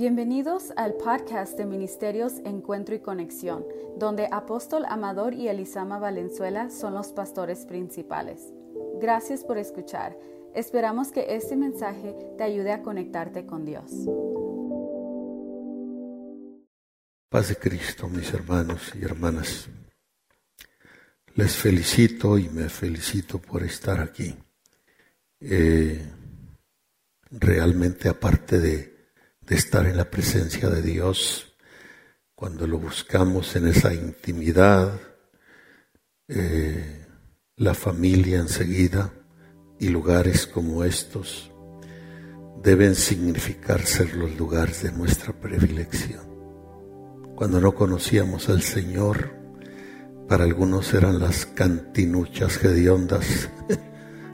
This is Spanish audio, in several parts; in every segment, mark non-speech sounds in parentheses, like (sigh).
Bienvenidos al podcast de Ministerios Encuentro y Conexión, donde Apóstol Amador y Elisama Valenzuela son los pastores principales. Gracias por escuchar. Esperamos que este mensaje te ayude a conectarte con Dios. Paz de Cristo, mis hermanos y hermanas. Les felicito y me felicito por estar aquí. Eh, realmente aparte de, estar en la presencia de Dios, cuando lo buscamos en esa intimidad, eh, la familia enseguida y lugares como estos deben significar ser los lugares de nuestra predilección. Cuando no conocíamos al Señor, para algunos eran las cantinuchas hediondas (laughs)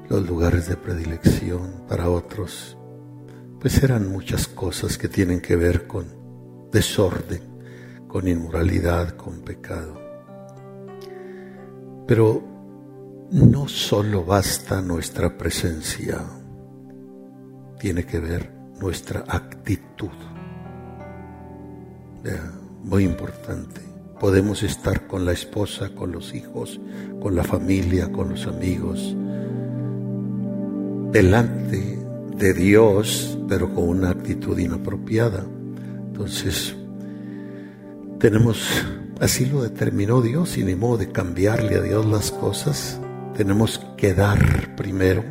los lugares de predilección, para otros, pues eran muchas cosas que tienen que ver con desorden, con inmoralidad, con pecado. Pero no solo basta nuestra presencia, tiene que ver nuestra actitud. muy importante. Podemos estar con la esposa, con los hijos, con la familia, con los amigos, delante de Dios, pero con una actitud inapropiada. Entonces, tenemos, así lo determinó Dios y ni modo de cambiarle a Dios las cosas. Tenemos que dar primero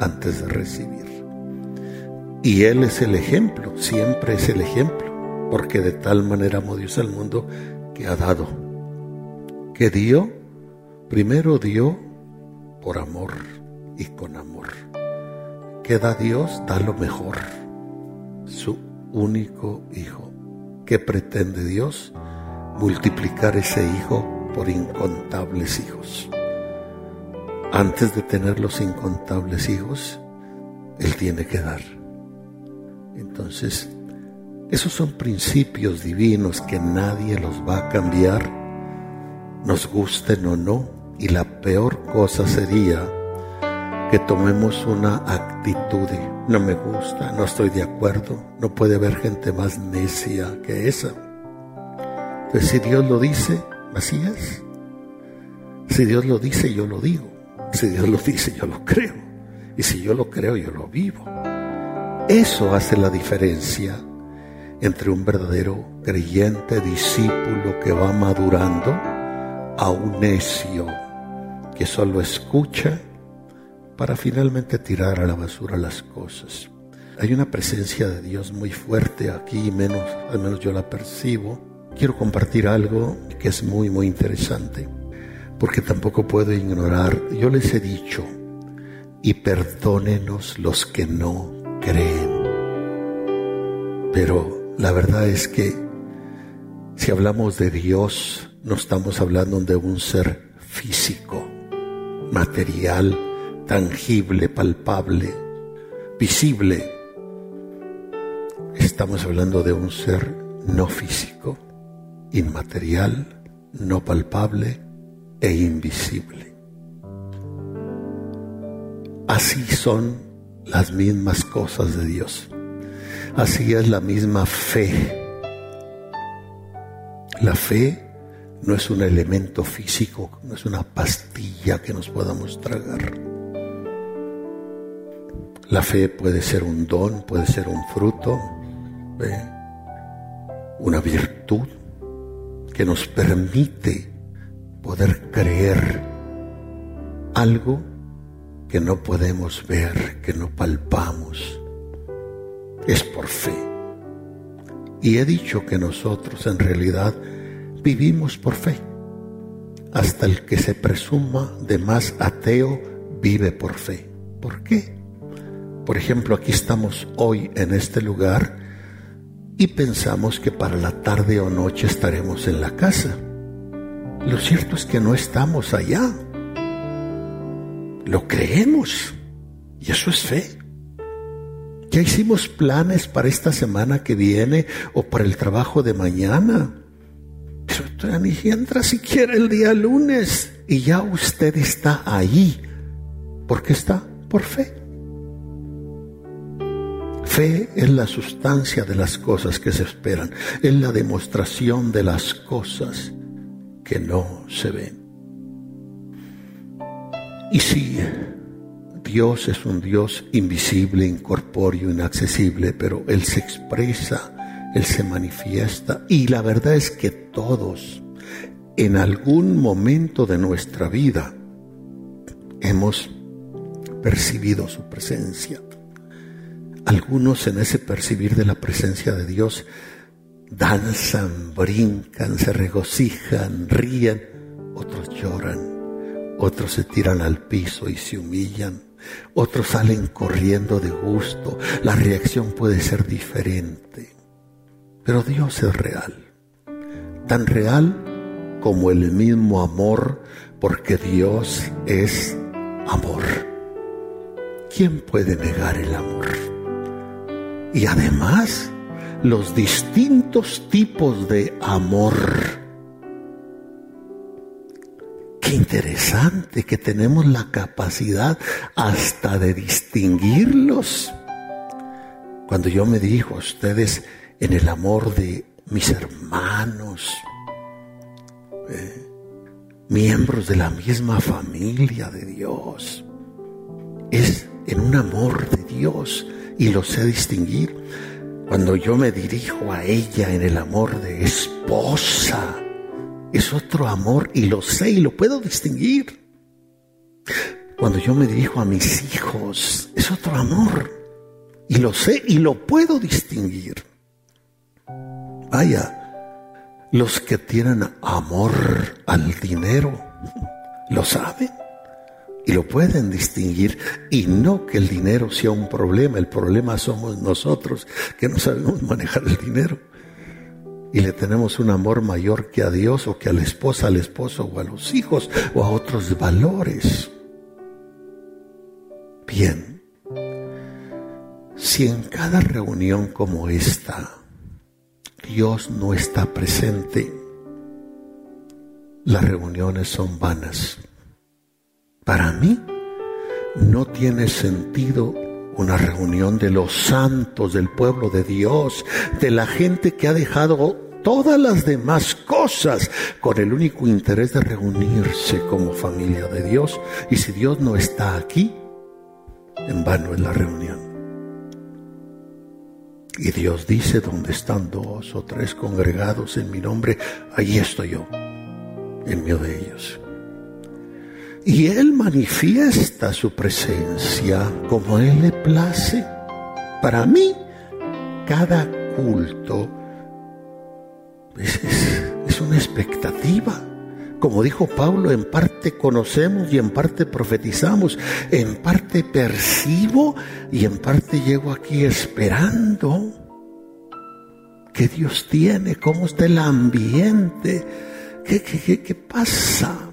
antes de recibir. Y Él es el ejemplo, siempre es el ejemplo, porque de tal manera amó Dios al mundo que ha dado, que dio, primero dio por amor y con amor. Que da Dios, da lo mejor, su único Hijo. ¿Qué pretende Dios? Multiplicar ese Hijo por incontables hijos. Antes de tener los incontables hijos, Él tiene que dar. Entonces, esos son principios divinos que nadie los va a cambiar, nos gusten o no, y la peor cosa sería que tomemos una actitud no me gusta, no estoy de acuerdo, no puede haber gente más necia que esa. Entonces si Dios lo dice, así. Si Dios lo dice, yo lo digo. Si Dios lo dice, yo lo creo. Y si yo lo creo, yo lo vivo. Eso hace la diferencia entre un verdadero creyente, discípulo que va madurando, a un necio que solo escucha para finalmente tirar a la basura las cosas. Hay una presencia de Dios muy fuerte aquí, menos, al menos yo la percibo. Quiero compartir algo que es muy, muy interesante, porque tampoco puedo ignorar, yo les he dicho, y perdónenos los que no creen. Pero la verdad es que si hablamos de Dios, no estamos hablando de un ser físico, material, tangible, palpable, visible. Estamos hablando de un ser no físico, inmaterial, no palpable e invisible. Así son las mismas cosas de Dios. Así es la misma fe. La fe no es un elemento físico, no es una pastilla que nos podamos tragar. La fe puede ser un don, puede ser un fruto, una virtud que nos permite poder creer algo que no podemos ver, que no palpamos. Es por fe. Y he dicho que nosotros en realidad vivimos por fe. Hasta el que se presuma de más ateo vive por fe. ¿Por qué? Por ejemplo, aquí estamos hoy en este lugar y pensamos que para la tarde o noche estaremos en la casa. Lo cierto es que no estamos allá. Lo creemos. Y eso es fe. Ya hicimos planes para esta semana que viene o para el trabajo de mañana. Pero ni entra siquiera el día lunes y ya usted está ahí. ¿Por qué está? Por fe Fe es la sustancia de las cosas que se esperan, es la demostración de las cosas que no se ven. Y si Dios es un Dios invisible, incorpóreo, inaccesible, pero Él se expresa, Él se manifiesta. Y la verdad es que todos, en algún momento de nuestra vida, hemos percibido su presencia. Algunos en ese percibir de la presencia de Dios danzan, brincan, se regocijan, ríen, otros lloran, otros se tiran al piso y se humillan, otros salen corriendo de gusto. La reacción puede ser diferente. Pero Dios es real. Tan real como el mismo amor, porque Dios es amor. ¿Quién puede negar el amor? Y además, los distintos tipos de amor Qué interesante que tenemos la capacidad hasta de distinguirlos. Cuando yo me dirijo a ustedes en el amor de mis hermanos, eh, miembros de la misma familia de Dios, es en un amor de Dios y lo sé distinguir. Cuando yo me dirijo a ella en el amor de esposa, es otro amor y lo sé y lo puedo distinguir. Cuando yo me dirijo a mis hijos, es otro amor y lo sé y lo puedo distinguir. Vaya, los que tienen amor al dinero, lo saben y lo pueden distinguir y no que el dinero sea un problema, el problema somos nosotros que no sabemos manejar el dinero y le tenemos un amor mayor que a Dios o que a la esposa, al esposo o a los hijos o a otros valores. Bien, si en cada reunión como esta Dios no está presente, las reuniones son vanas. Para mí no tiene sentido una reunión de los santos del pueblo de Dios, de la gente que ha dejado todas las demás cosas con el único interés de reunirse como familia de Dios. Y si Dios no está aquí, en vano es la reunión. Y Dios dice, donde están dos o tres congregados en mi nombre, ahí estoy yo, en medio de ellos. Y Él manifiesta su presencia como Él le place. Para mí, cada culto es, es una expectativa. Como dijo Pablo, en parte conocemos y en parte profetizamos, en parte percibo y en parte llego aquí esperando. ¿Qué Dios tiene? ¿Cómo está el ambiente? ¿Qué, qué, qué, qué pasa?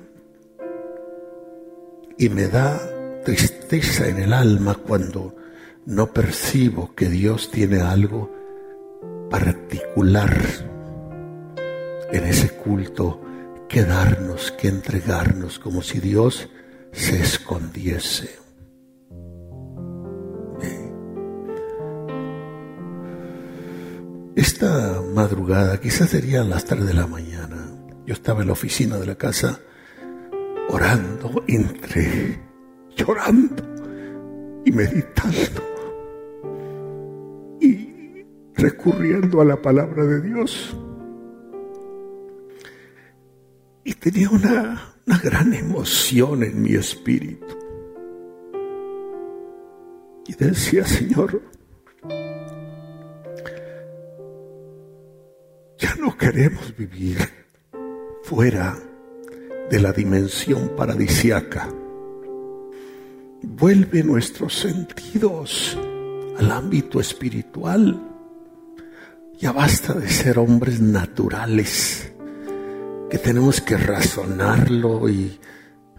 Y me da tristeza en el alma cuando no percibo que Dios tiene algo particular en ese culto que darnos, que entregarnos, como si Dios se escondiese. Esta madrugada, quizás serían las 3 de la mañana, yo estaba en la oficina de la casa orando entre llorando y meditando y recurriendo a la palabra de Dios. Y tenía una, una gran emoción en mi espíritu. Y decía, Señor, ya no queremos vivir fuera de la dimensión paradisiaca. Vuelve nuestros sentidos al ámbito espiritual. Ya basta de ser hombres naturales, que tenemos que razonarlo y,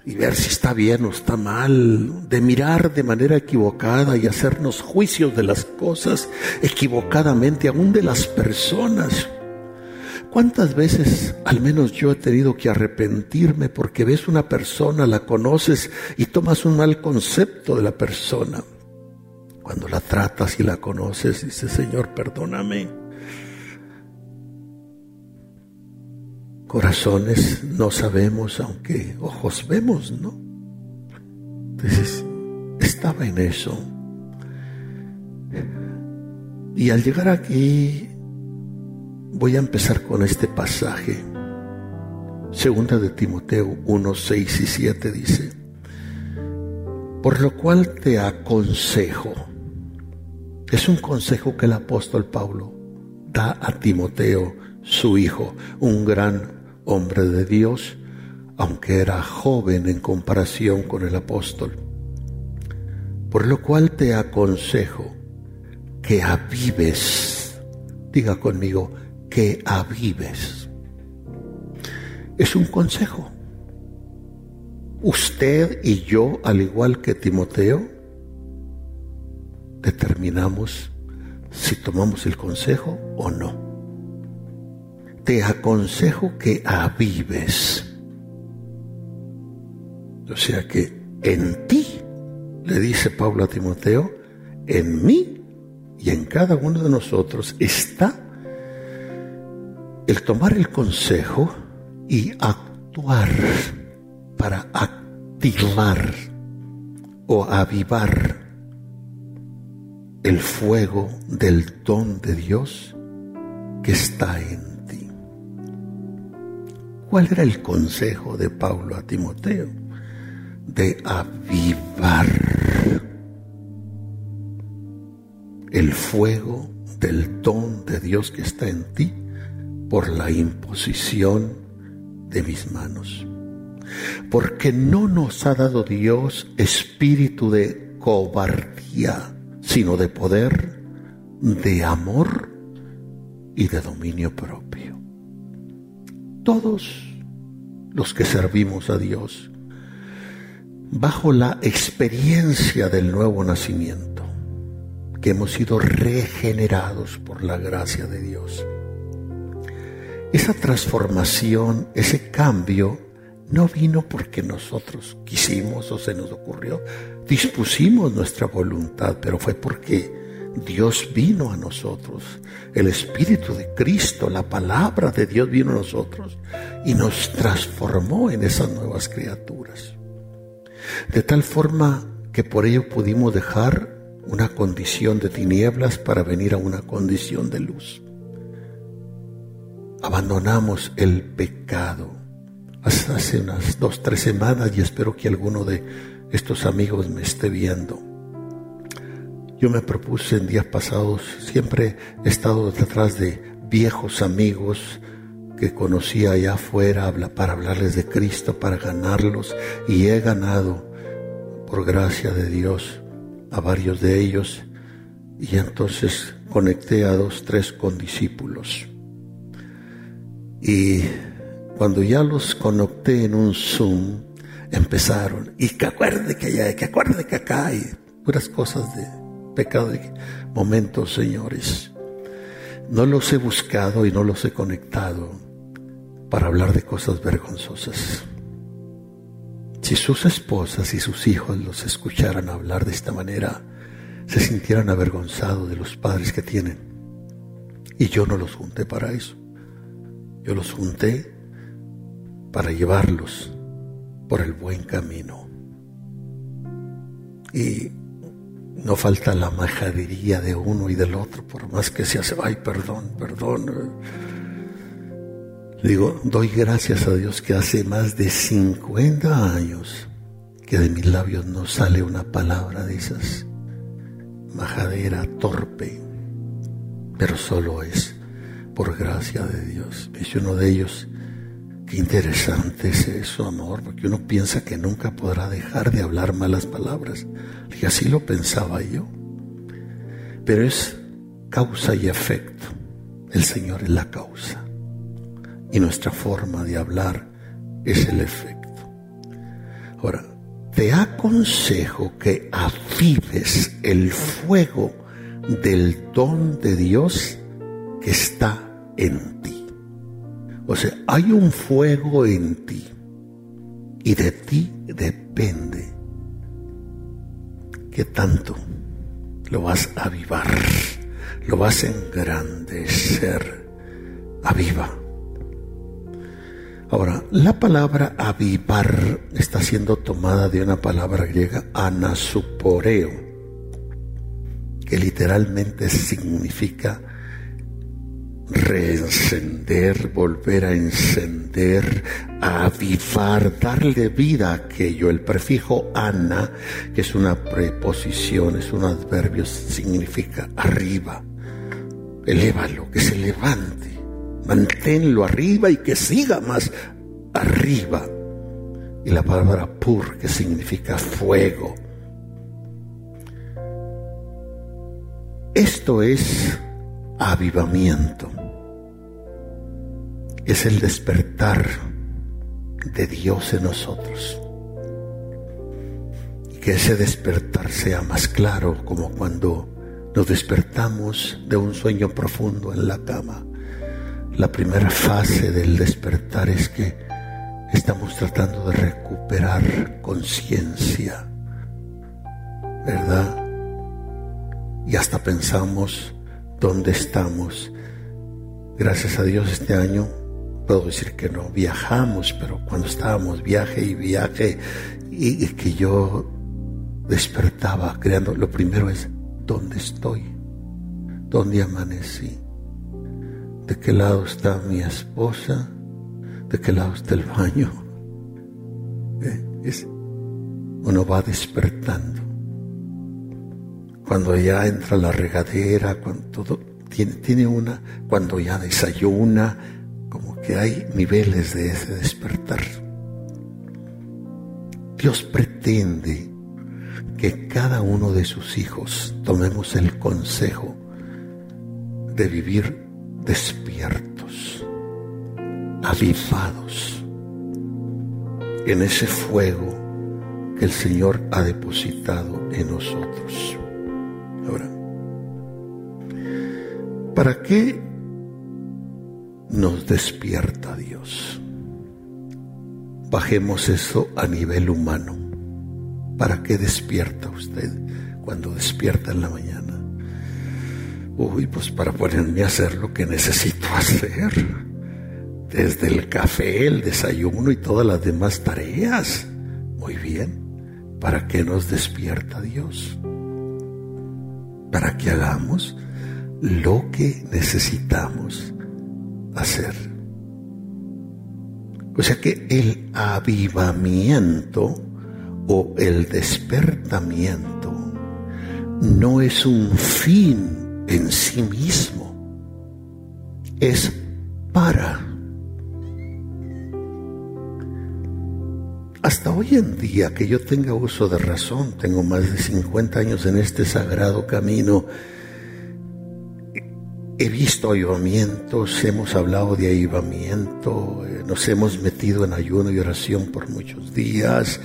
y ver si está bien o está mal, de mirar de manera equivocada y hacernos juicios de las cosas equivocadamente, aún de las personas. ¿Cuántas veces al menos yo he tenido que arrepentirme porque ves una persona, la conoces y tomas un mal concepto de la persona? cuando la tratas y la conoces, dice, Señor, perdóname. Corazones no sabemos, aunque ojos vemos, ¿no? Entonces, estaba en eso. Y al llegar aquí, voy a empezar con este pasaje. Segunda de Timoteo 1, 6 y 7 dice, por lo cual te aconsejo, es un consejo que el apóstol Pablo da a Timoteo, su hijo, un gran hombre de Dios, aunque era joven en comparación con el apóstol. Por lo cual te aconsejo que avives, diga conmigo, que avives. Es un consejo. Usted y yo, al igual que Timoteo, determinamos si tomamos el consejo o no. Te aconsejo que avives. O sea que en ti, le dice Pablo a Timoteo, en mí y en cada uno de nosotros está el tomar el consejo y actuar para activar o avivar el fuego del don de Dios que está en ti. ¿Cuál era el consejo de Pablo a Timoteo? De avivar el fuego del don de Dios que está en ti por la imposición de mis manos. Porque no nos ha dado Dios espíritu de cobardía, sino de poder, de amor y de dominio propio. Todos los que servimos a Dios, bajo la experiencia del nuevo nacimiento, que hemos sido regenerados por la gracia de Dios. Esa transformación, ese cambio, no vino porque nosotros quisimos o se nos ocurrió, dispusimos nuestra voluntad, pero fue porque Dios vino a nosotros, el Espíritu de Cristo, la palabra de Dios vino a nosotros y nos transformó en esas nuevas criaturas. De tal forma que por ello pudimos dejar una condición de tinieblas para venir a una condición de luz. Abandonamos el pecado hace unas dos, tres semanas y espero que alguno de estos amigos me esté viendo. Yo me propuse en días pasados, siempre he estado detrás de viejos amigos que conocía allá afuera para hablarles de Cristo, para ganarlos y he ganado, por gracia de Dios, a varios de ellos y entonces conecté a dos, tres condiscípulos. Y cuando ya los conecté en un Zoom, empezaron, y que acuerde que allá, que acuerde que acá hay puras cosas de pecado de momentos, señores. No los he buscado y no los he conectado para hablar de cosas vergonzosas. Si sus esposas y sus hijos los escucharan hablar de esta manera, se sintieran avergonzados de los padres que tienen. Y yo no los junté para eso. Yo los junté para llevarlos por el buen camino. Y no falta la majadería de uno y del otro, por más que se hace, ay, perdón, perdón. Digo, doy gracias a Dios que hace más de 50 años que de mis labios no sale una palabra de esas. Majadera torpe, pero solo es por gracia de Dios. Es uno de ellos Qué interesante es eso, amor, porque uno piensa que nunca podrá dejar de hablar malas palabras. Y así lo pensaba yo. Pero es causa y efecto. El Señor es la causa. Y nuestra forma de hablar es el efecto. Ahora, te aconsejo que avives el fuego del don de Dios que está en ti. O sea, hay un fuego en ti y de ti depende que tanto lo vas a avivar, lo vas a engrandecer. Aviva. Ahora, la palabra avivar está siendo tomada de una palabra griega anasuporeo, que literalmente significa reencender, volver a encender, a avivar, darle vida a aquello. El prefijo ana, que es una preposición, es un adverbio, significa arriba. Elévalo, que se levante. Manténlo arriba y que siga más arriba. Y la palabra pur, que significa fuego. Esto es avivamiento. Es el despertar de Dios en nosotros. Y que ese despertar sea más claro como cuando nos despertamos de un sueño profundo en la cama. La primera fase del despertar es que estamos tratando de recuperar conciencia, ¿verdad? Y hasta pensamos dónde estamos. Gracias a Dios este año puedo decir que no. Viajamos, pero cuando estábamos viaje y viaje y, que yo despertaba creando, lo primero es dónde estoy, dónde amanecí, de qué lado está mi esposa, de qué lado está el baño. Eh, uno va despertando cuando ya entra la regadera, cuando tiene, tiene una, cuando ya desayuna, como que hay niveles de ese despertar. Dios pretende que cada uno de sus hijos tomemos el consejo de vivir despiertos, avivados en ese fuego que el Señor ha depositado en nosotros. Ahora, ¿para qué nos despierta Dios? Bajemos eso a nivel humano. ¿Para qué despierta usted cuando despierta en la mañana? Uy, pues para ponerme a hacer lo que necesito hacer. Desde el café, el desayuno y todas las demás tareas. Muy bien. ¿Para qué nos despierta Dios? Para que hagamos lo que necesitamos hacer. O sea que el avivamiento o el despertamiento no es un fin en sí mismo, es para. Hasta hoy en día que yo tenga uso de razón, tengo más de 50 años en este sagrado camino, he visto avivamientos, hemos hablado de avivamiento, eh, nos hemos metido en ayuno y oración por muchos días,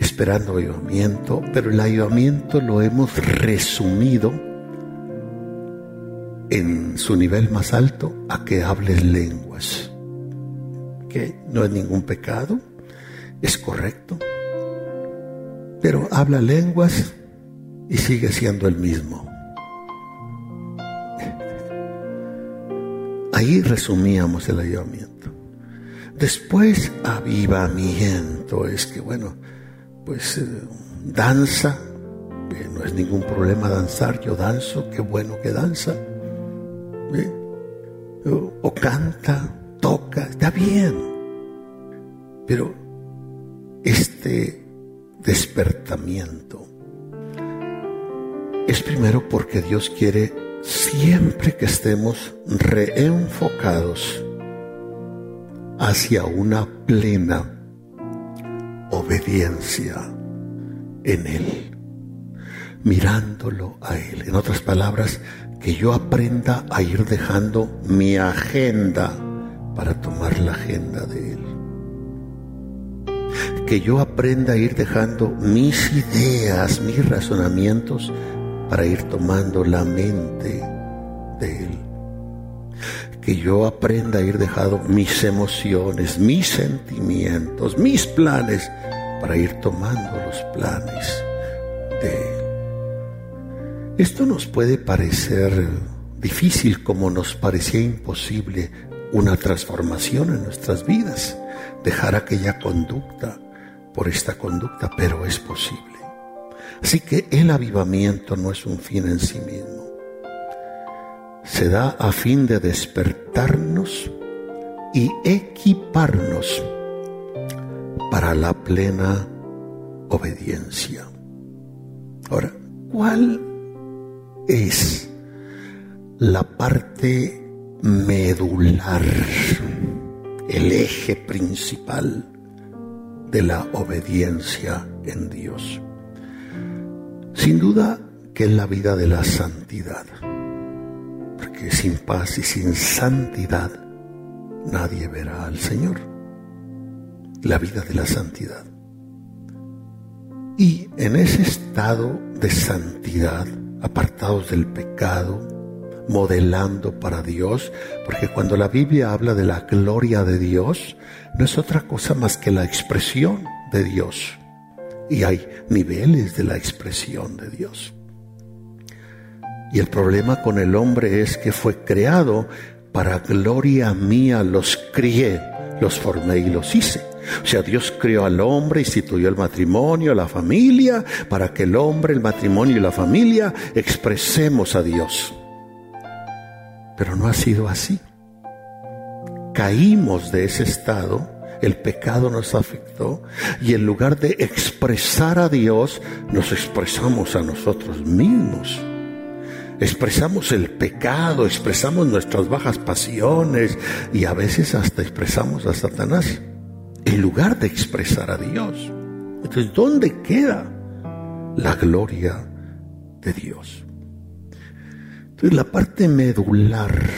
esperando avivamiento, pero el avivamiento lo hemos resumido en su nivel más alto a que hables lenguas, que no es ningún pecado es correcto, pero habla lenguas y sigue siendo el mismo. Ahí resumíamos el avivamiento. Después, avivamiento es que, bueno, pues eh, danza, no es ningún problema danzar, yo danzo, qué bueno que danza. o canta, toca, está bien. Pero este despertamiento es primero porque Dios quiere siempre que estemos reenfocados hacia una plena obediencia en Él, mirándolo a Él. En otras palabras, que yo aprenda a ir dejando mi agenda para tomar la agenda de Él que yo aprenda a ir dejando mis ideas, mis razonamientos, para ir tomando la mente de Él. Que yo aprenda a ir dejando mis emociones, mis sentimientos, mis planes, para ir tomando los planes de Él. Esto nos puede parecer difícil como nos parecía imposible una transformación en nuestras vidas, dejar aquella conducta por esta conducta, pero es posible. Así que el avivamiento no es un fin en sí mismo. Se da a fin de despertarnos y equiparnos para la plena obediencia. Ahora, ¿cuál es la parte medular, el eje principal de la obediencia en Dios. Sin duda que es la vida de la santidad, porque sin paz y sin santidad nadie verá al Señor. La vida de la santidad. Y en ese estado de santidad, apartados del pecado, modelando para Dios, porque cuando la Biblia habla de la gloria de Dios, no es otra cosa más que la expresión de Dios. Y hay niveles de la expresión de Dios. Y el problema con el hombre es que fue creado para gloria mía, los crié, los formé y los hice. O sea, Dios creó al hombre, instituyó el matrimonio, la familia, para que el hombre, el matrimonio y la familia expresemos a Dios. Pero no ha sido así. Caímos de ese estado, el pecado nos afectó y en lugar de expresar a Dios, nos expresamos a nosotros mismos. Expresamos el pecado, expresamos nuestras bajas pasiones y a veces hasta expresamos a Satanás en lugar de expresar a Dios. Entonces, ¿dónde queda la gloria de Dios? Entonces, la parte medular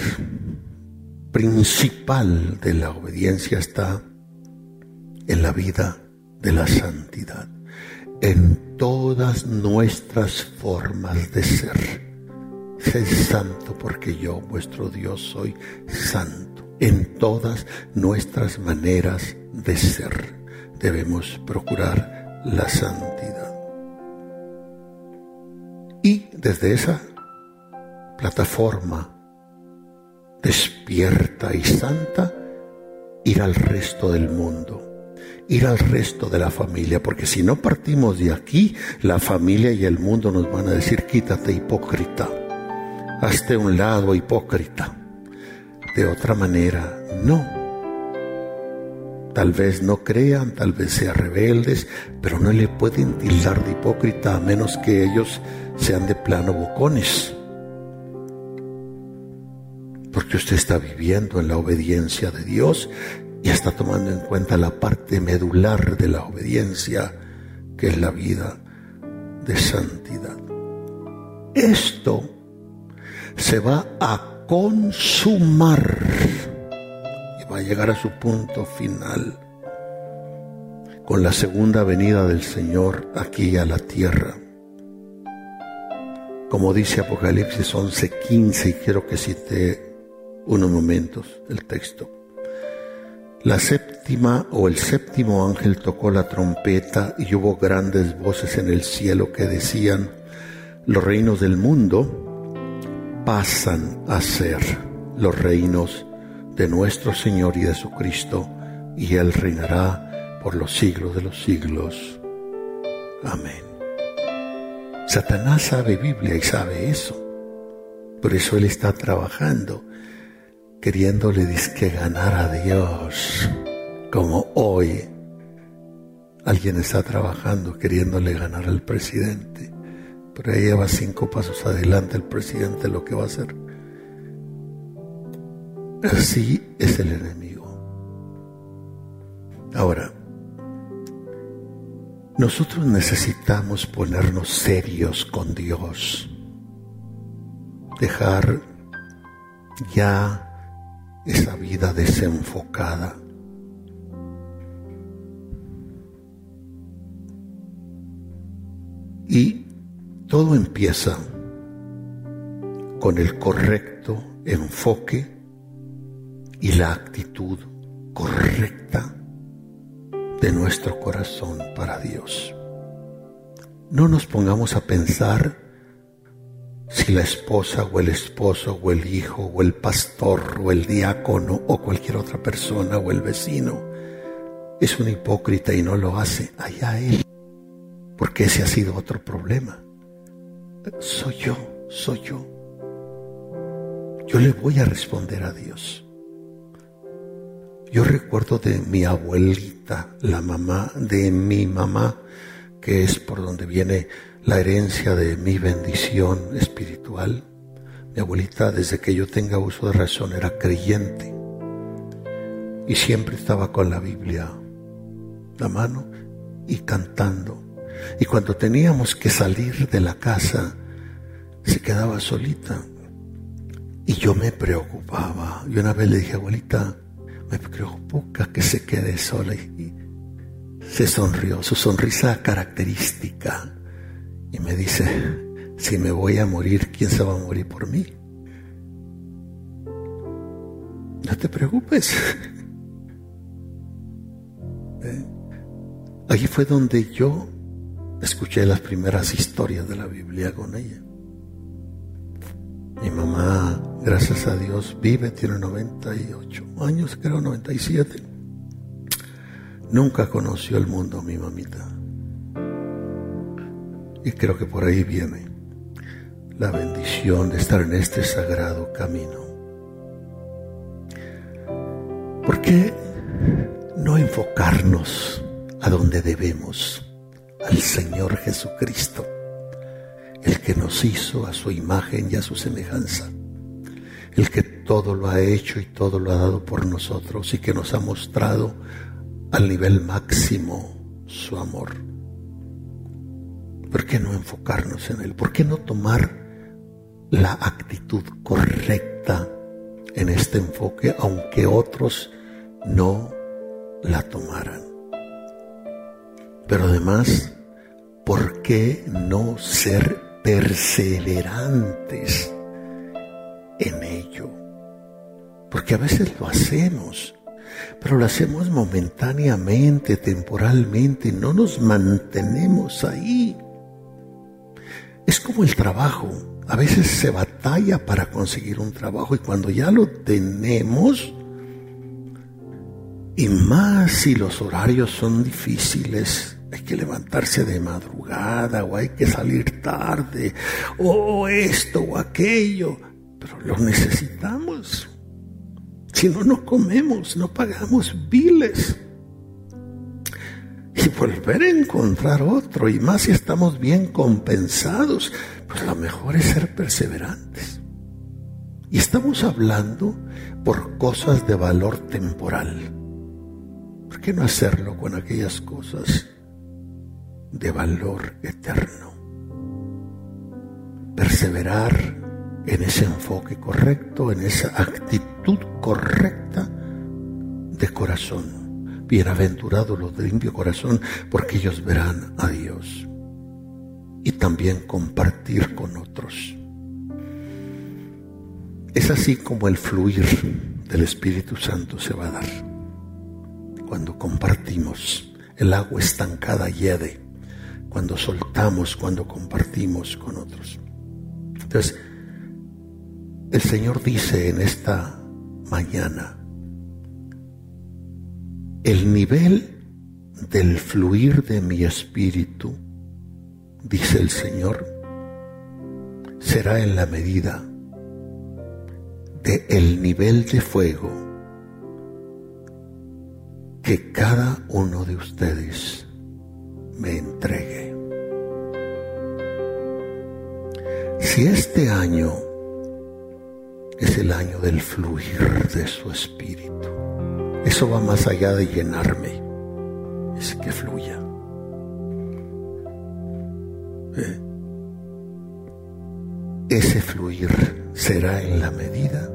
principal de la obediencia está en la vida de la santidad, en todas nuestras formas de ser. Sed santo porque yo, vuestro Dios, soy santo. En todas nuestras maneras de ser. Debemos procurar la santidad. Y desde esa plataforma despierta y santa, ir al resto del mundo, ir al resto de la familia, porque si no partimos de aquí, la familia y el mundo nos van a decir, quítate hipócrita, hazte un lado hipócrita. De otra manera, no. Tal vez no crean, tal vez sean rebeldes, pero no le pueden tildar de hipócrita a menos que ellos sean de plano bocones. Porque usted está viviendo en la obediencia de Dios y está tomando en cuenta la parte medular de la obediencia, que es la vida de santidad. Esto se va a consumar va a llegar a su punto final con la segunda venida del Señor aquí a la tierra. Como dice Apocalipsis 11:15, y quiero que cite unos momentos el texto. La séptima o el séptimo ángel tocó la trompeta y hubo grandes voces en el cielo que decían, los reinos del mundo pasan a ser los reinos de nuestro Señor y de su Cristo, y Él reinará por los siglos de los siglos. Amén. Satanás sabe Biblia y sabe eso. Por eso Él está trabajando, queriéndole disque ganar a Dios, como hoy alguien está trabajando queriéndole ganar al presidente. Pero ahí va cinco pasos adelante el presidente lo que va a hacer. Así es el enemigo. Ahora, nosotros necesitamos ponernos serios con Dios, dejar ya esa vida desenfocada. Y todo empieza con el correcto enfoque y la actitud correcta de nuestro corazón para Dios. No nos pongamos a pensar si la esposa o el esposo o el hijo o el pastor o el diácono o cualquier otra persona o el vecino es un hipócrita y no lo hace, allá él, porque ese ha sido otro problema. Soy yo, soy yo. Yo le voy a responder a Dios. Yo recuerdo de mi abuelita, la mamá de mi mamá, que es por donde viene la herencia de mi bendición espiritual. Mi abuelita, desde que yo tenga uso de razón, era creyente y siempre estaba con la Biblia la mano y cantando. Y cuando teníamos que salir de la casa, se quedaba solita. Y yo me preocupaba. Y una vez le dije, abuelita, me preocupa que se quede sola. Y se sonrió, su sonrisa característica. Y me dice, si me voy a morir, ¿quién se va a morir por mí? No te preocupes. (laughs) ¿Eh? Allí fue donde yo escuché las primeras historias de la Biblia con ella. Mi mamá, gracias a Dios, vive, tiene 98 años, creo 97. Nunca conoció el mundo mi mamita. Y creo que por ahí viene la bendición de estar en este sagrado camino. ¿Por qué no enfocarnos a donde debemos, al Señor Jesucristo, el que nos hizo a su imagen y a su semejanza, el que todo lo ha hecho y todo lo ha dado por nosotros y que nos ha mostrado al nivel máximo su amor. ¿Por qué no enfocarnos en Él? ¿Por qué no tomar la actitud correcta en este enfoque, aunque otros no la tomaran? Pero además, ¿por qué no ser perseverantes en ello? Porque a veces lo hacemos, pero lo hacemos momentáneamente, temporalmente, no nos mantenemos ahí. Es como el trabajo. A veces se batalla para conseguir un trabajo y cuando ya lo tenemos, y más si los horarios son difíciles, hay que levantarse de madrugada o hay que salir tarde o esto o aquello, pero lo necesitamos. Si no, no comemos, no pagamos biles. Y volver a encontrar otro, y más si estamos bien compensados, pues lo mejor es ser perseverantes. Y estamos hablando por cosas de valor temporal. ¿Por qué no hacerlo con aquellas cosas de valor eterno. Perseverar en ese enfoque correcto, en esa actitud correcta de corazón. Bienaventurados los de limpio corazón, porque ellos verán a Dios. Y también compartir con otros. Es así como el fluir del Espíritu Santo se va a dar. Cuando compartimos, el agua estancada hiede cuando soltamos, cuando compartimos con otros. Entonces, el Señor dice en esta mañana, el nivel del fluir de mi espíritu, dice el Señor, será en la medida de el nivel de fuego que cada uno de ustedes me entregue. Si este año es el año del fluir de su espíritu, eso va más allá de llenarme, es que fluya. ¿Eh? Ese fluir será en la medida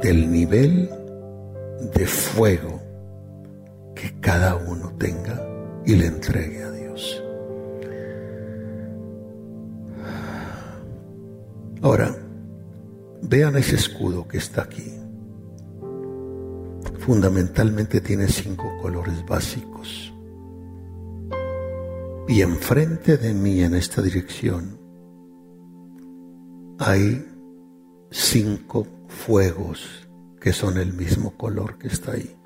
del nivel de fuego que cada uno tenga y le entregue a Dios. Ahora, vean ese escudo que está aquí. Fundamentalmente tiene cinco colores básicos. Y enfrente de mí en esta dirección hay cinco fuegos que son el mismo color que está ahí.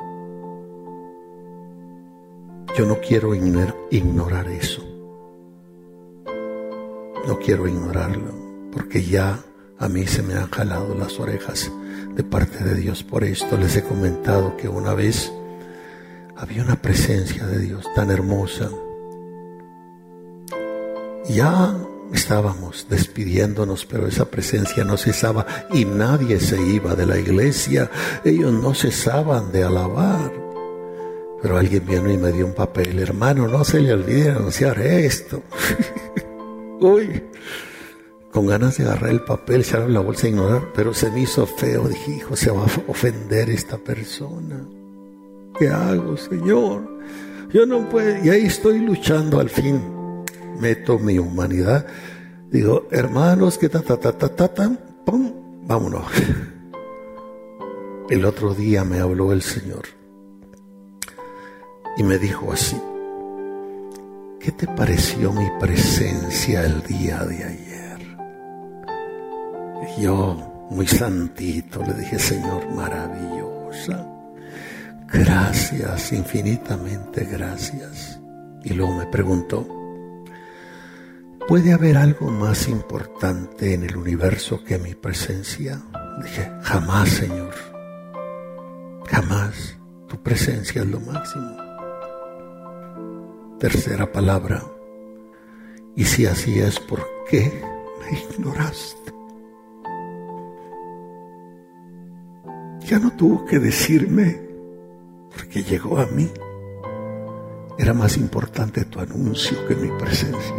Yo no quiero ignorar eso. No quiero ignorarlo, porque ya a mí se me han jalado las orejas de parte de Dios. Por esto les he comentado que una vez había una presencia de Dios tan hermosa. Ya estábamos despidiéndonos, pero esa presencia no cesaba y nadie se iba de la iglesia. Ellos no cesaban de alabar. Pero alguien vino y me dio un papel. Hermano, no se le olvide anunciar esto. (laughs) Uy, con ganas de agarrar el papel, echarle la bolsa e ignorar, pero se me hizo feo. Dije, hijo, se va a ofender esta persona. ¿Qué hago, Señor? Yo no puedo, y ahí estoy luchando al fin. Meto mi humanidad. Digo, hermanos, que ta, ta, ta, ta, ta, ta, pum, vámonos. El otro día me habló el Señor y me dijo así, ¿qué te pareció mi presencia el día de ayer? Yo, muy santito, le dije, Señor, maravillosa. Gracias, infinitamente gracias. Y luego me preguntó, ¿puede haber algo más importante en el universo que mi presencia? Dije, jamás, Señor. Jamás. Tu presencia es lo máximo. Tercera palabra. Y si así es, ¿por qué me ignoraste? Ya no tuvo que decirme, porque llegó a mí. Era más importante tu anuncio que mi presencia.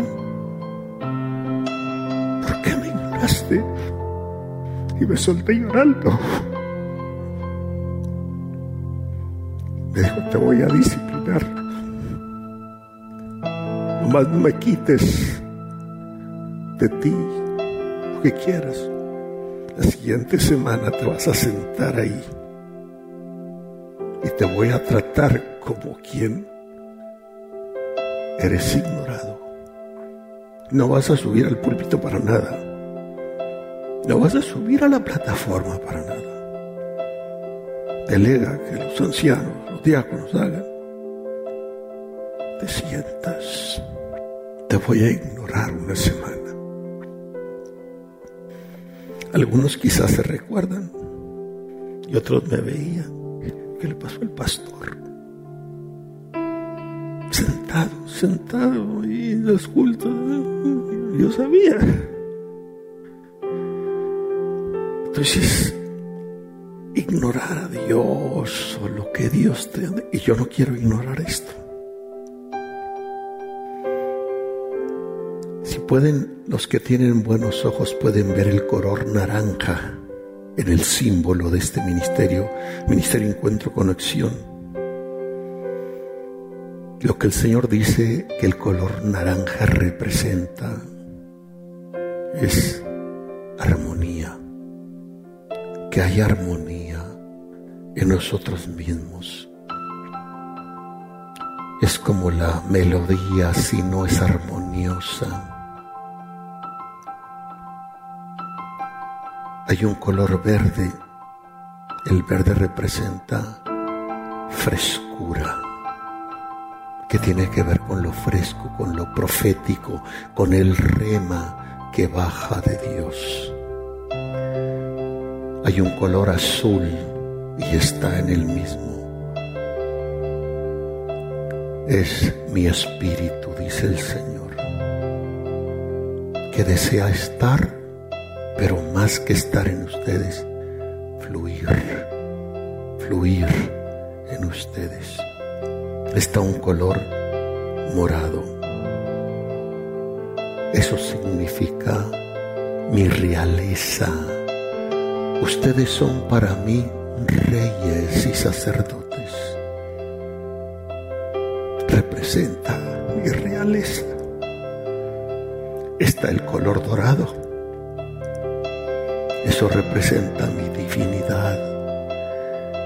¿Por qué me ignoraste? Y me solté llorando. Me dijo, te voy a disciplinar. Nomás no me quites de ti lo que quieras. La siguiente semana te vas a sentar ahí y te voy a tratar como quien eres ignorado. No vas a subir al púlpito para nada. No vas a subir a la plataforma para nada. Delega que los ancianos, los diáconos hagan. Te sientas. Te voy a ignorar una semana. Algunos quizás se recuerdan y otros me veían. ¿Qué le pasó al pastor? Sentado, sentado ahí en los. Yo sabía. Entonces, ignorar a Dios o lo que Dios te... Y yo no quiero ignorar esto. Pueden, los que tienen buenos ojos pueden ver el color naranja en el símbolo de este ministerio, Ministerio Encuentro Conexión. Lo que el Señor dice que el color naranja representa es armonía, que hay armonía en nosotros mismos. Es como la melodía si no es armoniosa hay un color verde. El verde representa frescura, que tiene que ver con lo fresco, con lo profético, con el rema que baja de Dios. Hay un color azul y está en el mismo. Es mi espíritu, dice el Señor, que desea estar pero más que estar en ustedes, fluir, fluir en ustedes. Está un color morado. Eso significa mi realeza. Ustedes son para mí reyes y sacerdotes. Representa mi realeza. Está el color dorado eso representa mi divinidad,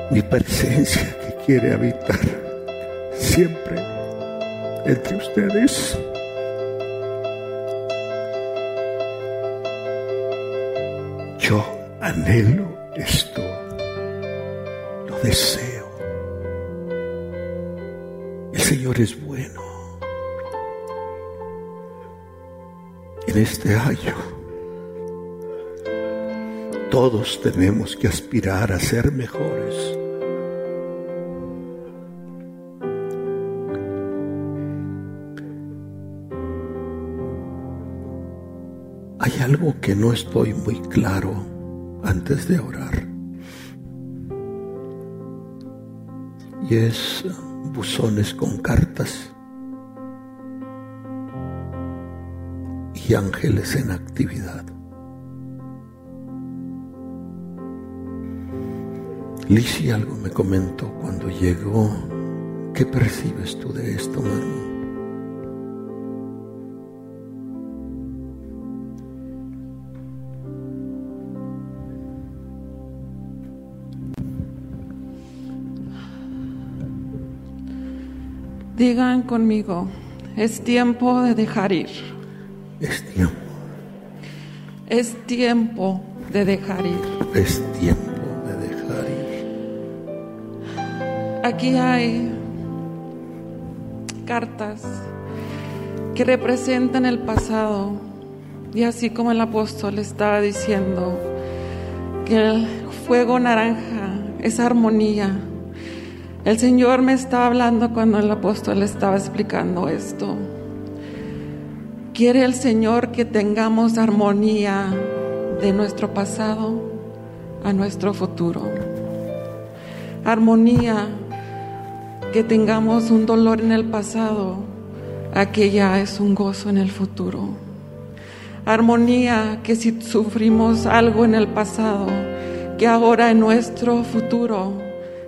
mi presencia que quiere habitar siempre entre ustedes. Yo anhelo esto, lo deseo. El Señor es bueno. En este año todos tenemos que aspirar a ser mejores. Hay algo que no estoy muy claro antes de orar. Y es buzones con cartas y ángeles en actividad. Lisi algo me comentó cuando llegó. ¿Qué percibes tú de esto, mami? Digan conmigo, es tiempo de dejar ir. Es tiempo. Es tiempo de dejar ir. Es tiempo Aquí hay cartas que representan el pasado y así como el apóstol estaba diciendo que el fuego naranja es armonía el Señor me estaba hablando cuando el apóstol estaba explicando esto. Quiere el Señor que tengamos armonía de nuestro pasado a nuestro futuro. Armonía que tengamos un dolor en el pasado a que ya es un gozo en el futuro. Armonía que si sufrimos algo en el pasado, que ahora en nuestro futuro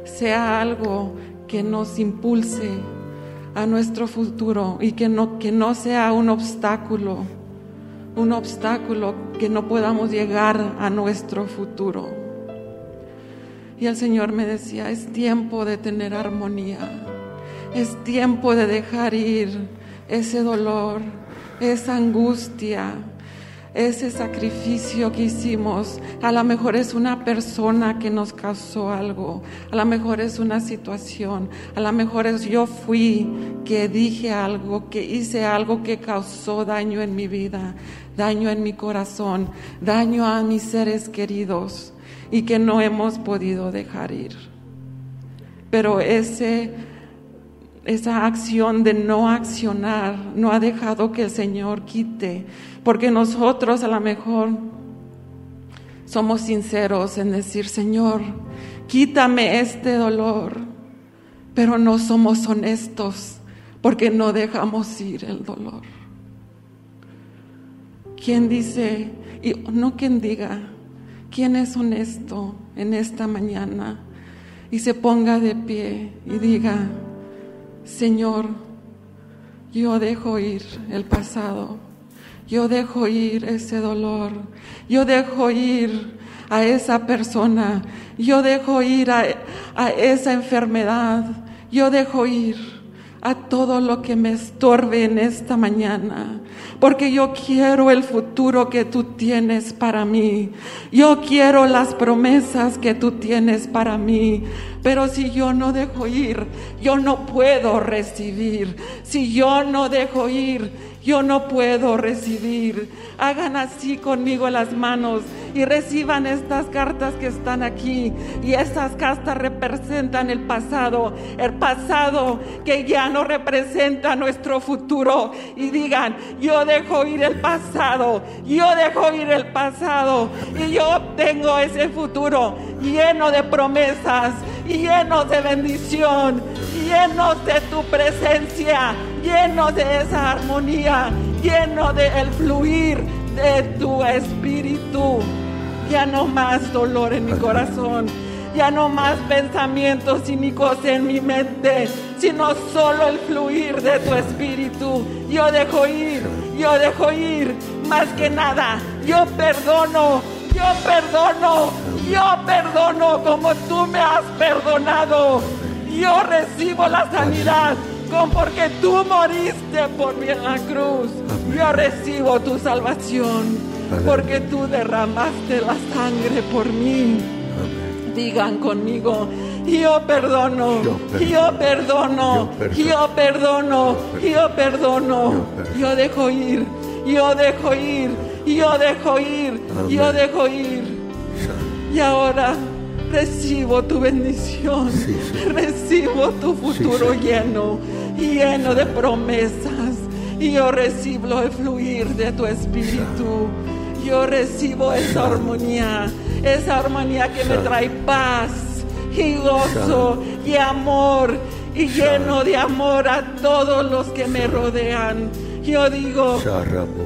sea algo que nos impulse a nuestro futuro y que no, que no sea un obstáculo, un obstáculo que no podamos llegar a nuestro futuro. Y el Señor me decía, es tiempo de tener armonía, es tiempo de dejar ir ese dolor, esa angustia, ese sacrificio que hicimos. A lo mejor es una persona que nos causó algo, a lo mejor es una situación, a lo mejor es yo fui que dije algo, que hice algo que causó daño en mi vida, daño en mi corazón, daño a mis seres queridos y que no hemos podido dejar ir. Pero ese esa acción de no accionar no ha dejado que el Señor quite, porque nosotros a lo mejor somos sinceros en decir, Señor, quítame este dolor, pero no somos honestos porque no dejamos ir el dolor. ¿Quién dice, y no quien diga, quién es honesto en esta mañana y se ponga de pie y diga, Señor, yo dejo ir el pasado, yo dejo ir ese dolor, yo dejo ir a esa persona, yo dejo ir a, esa enfermedad, yo dejo ir a todo lo que me estorbe en esta mañana, porque yo quiero el futuro que tú tienes para mí, yo quiero las promesas que tú tienes para mí. Pero si yo no dejo ir, yo no puedo recibir. Si yo no dejo ir, yo no puedo recibir. Hagan así conmigo las manos y reciban estas cartas que están aquí. Y estas cartas representan el pasado, el pasado que ya no representa nuestro futuro. Y digan, yo dejo ir el pasado, yo dejo ir el pasado y yo tengo ese futuro lleno de promesas, lleno de bendición, lleno de tu presencia, lleno de esa armonía, lleno de el fluir de tu espíritu. Ya no más dolor en mi corazón, ya no más pensamientos cínicos en mi mente, sino solo el fluir de tu espíritu. Yo dejo ir, yo dejo ir, más que nada, yo perdono, yo perdono, yo perdono como tú me has perdonado. Yo recibo la sanidad con porque tú moriste por mí en la cruz. Yo recibo tu salvación. porque tú derramaste la sangre por mí. Amén. Digan conmigo, yo perdono, Yo perdono. yo perdono, Yo perdono, yo dejo ir, yo dejo ir, yo dejo ir, yo dejo ir. Y ahora recibo tu bendición, Sí, recibo tu futuro lleno, lleno de promesas. Y yo recibo el fluir de tu espíritu. Yo recibo esa armonía, esa armonía que me trae paz y gozo y amor y lleno de amor a todos los que me rodean. Yo digo.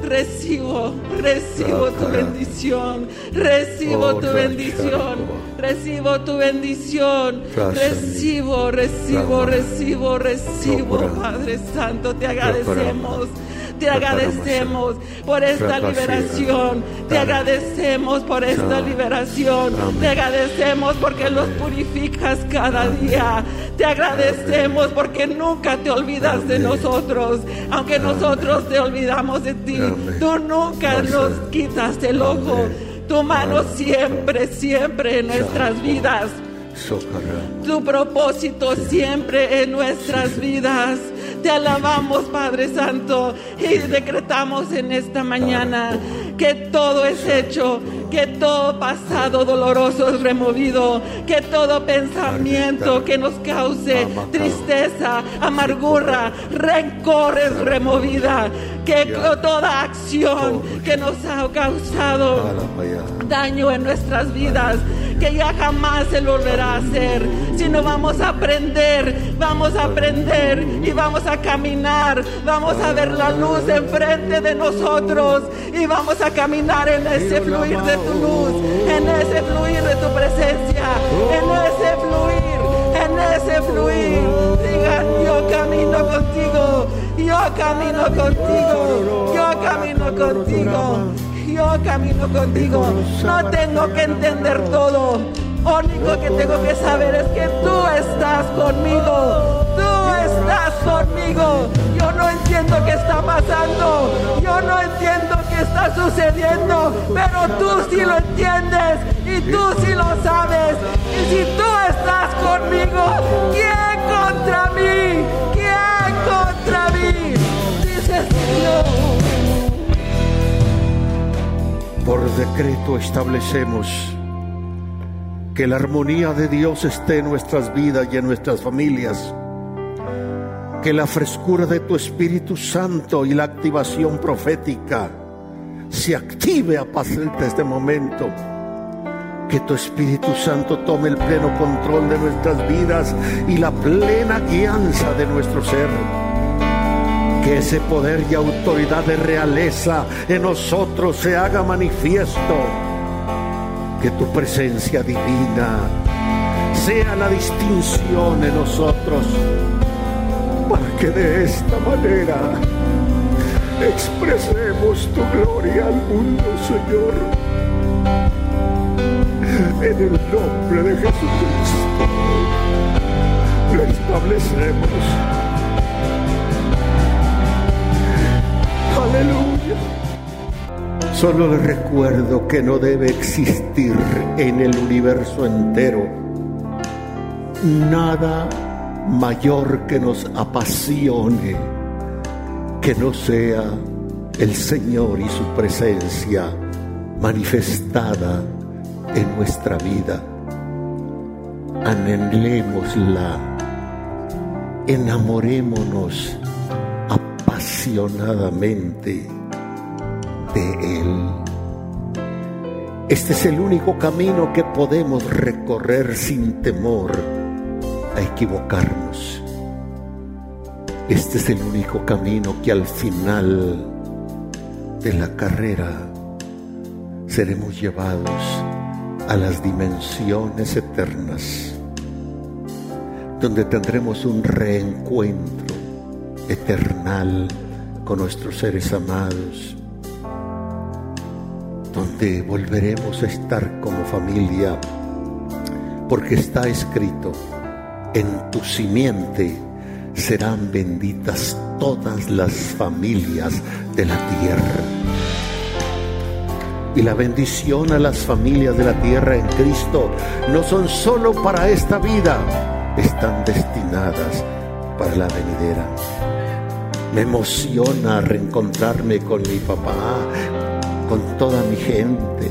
Recibo, recibo tu Sakara. bendición, recibo tu Oh, bendición, recibo tu bendición, recibo, recibo, recibo, recibo. Padre Santo, te agradecemos. Te agradecemos por esta liberación. Te agradecemos por esta liberación. Te agradecemos porque los purificas cada día. Te agradecemos porque nunca te olvidas de nosotros. Aunque nosotros te olvidamos de ti, tú nunca nos quitas el ojo. Tu mano siempre, siempre en nuestras vidas. Tu propósito siempre en nuestras vidas. Te alabamos, Padre Santo, y decretamos en esta mañana que todo es hecho, que todo pasado doloroso es removido, que todo pensamiento que nos cause tristeza, amargura, rencor es removida, que toda acción que nos ha causado daño en nuestras vidas que ya jamás se volverá a hacer, sino vamos a aprender, vamos a aprender y vamos a caminar, vamos a ver la luz enfrente de nosotros y vamos a caminar en ese fluir de tu luz, en ese fluir de tu presencia, en ese fluir, en ese fluir. Digan, yo camino contigo, yo camino contigo, yo camino contigo yo camino contigo. No tengo que entender todo. Único que tengo que saber es que tú estás conmigo. Tú estás conmigo. Yo no entiendo qué está pasando. Yo no entiendo qué está sucediendo. Pero tú sí lo entiendes. Y tú sí lo sabes. Y si tú estás conmigo, ¿quién contra mí? ¿Quién contra mí? Dice Señor. Por decreto establecemos que la armonía de Dios esté en nuestras vidas y en nuestras familias. Que la frescura de tu Espíritu Santo y la activación profética se active a partir de este momento. Que tu Espíritu Santo tome el pleno control de nuestras vidas y la plena guianza de nuestro ser que ese poder y autoridad de realeza en nosotros se haga manifiesto. Que tu presencia divina sea la distinción en nosotros. Que de esta manera expresemos tu gloria al mundo, Señor. En el nombre de Jesucristo lo establecemos. Aleluya. Solo les recuerdo que no debe existir en el universo entero nada mayor que nos apasione que no sea el Señor y su presencia manifestada en nuestra vida. Anhelémosla, enamorémonos apasionadamente de Él. Este es el único camino que podemos recorrer sin temor a equivocarnos. Este es el único camino que al final de la carrera seremos llevados a las dimensiones eternas, donde tendremos un reencuentro eternal con nuestros seres amados, donde volveremos a estar como familia, porque está escrito, en tu simiente serán benditas todas las familias de la tierra. y la bendición a las familias de la tierra en Cristo no son solo para esta vida, están destinadas para la venidera. Me emociona reencontrarme con mi papá, con toda mi gente.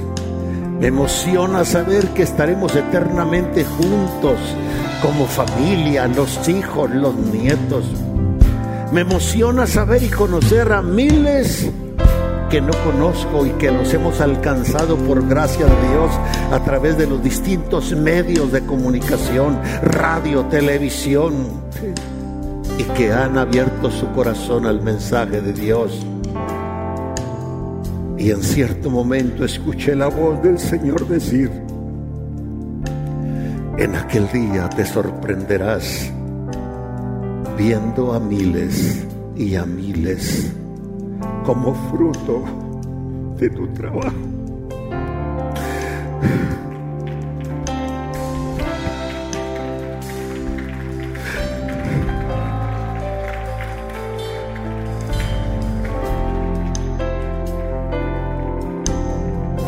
Me emociona saber que estaremos eternamente juntos como familia, los hijos, los nietos. Me emociona saber y conocer a miles que no conozco y que los hemos alcanzado por gracia de Dios a través de los distintos medios de comunicación, radio, televisión, y que han abierto su corazón al mensaje de Dios. Y en cierto momento escuché la voz del Señor decir, en aquel día te sorprenderás viendo a miles y a miles como fruto de tu trabajo.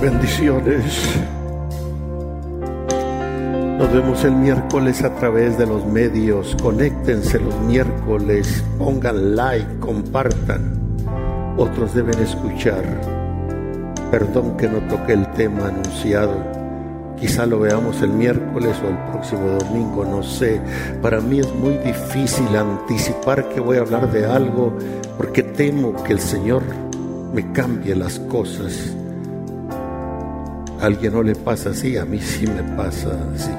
Bendiciones. Nos vemos el miércoles a través de los medios. Conéctense los miércoles, pongan like, compartan otros deben escuchar. Perdón que no toque el tema anunciado. Quizá lo veamos el miércoles o el próximo domingo, no sé. Para mí es muy difícil anticipar que voy a hablar de algo porque temo que el Señor me cambie las cosas. A alguien no le pasa así, a mí sí me pasa así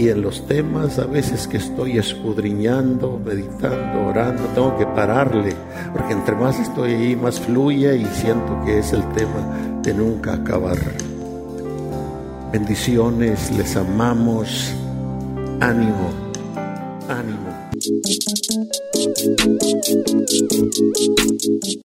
y en los temas a veces que estoy escudriñando, meditando, orando, tengo que pararle, porque entre más estoy ahí, más fluye y siento que es el tema de nunca acabar. Bendiciones, les amamos, ánimo, ánimo.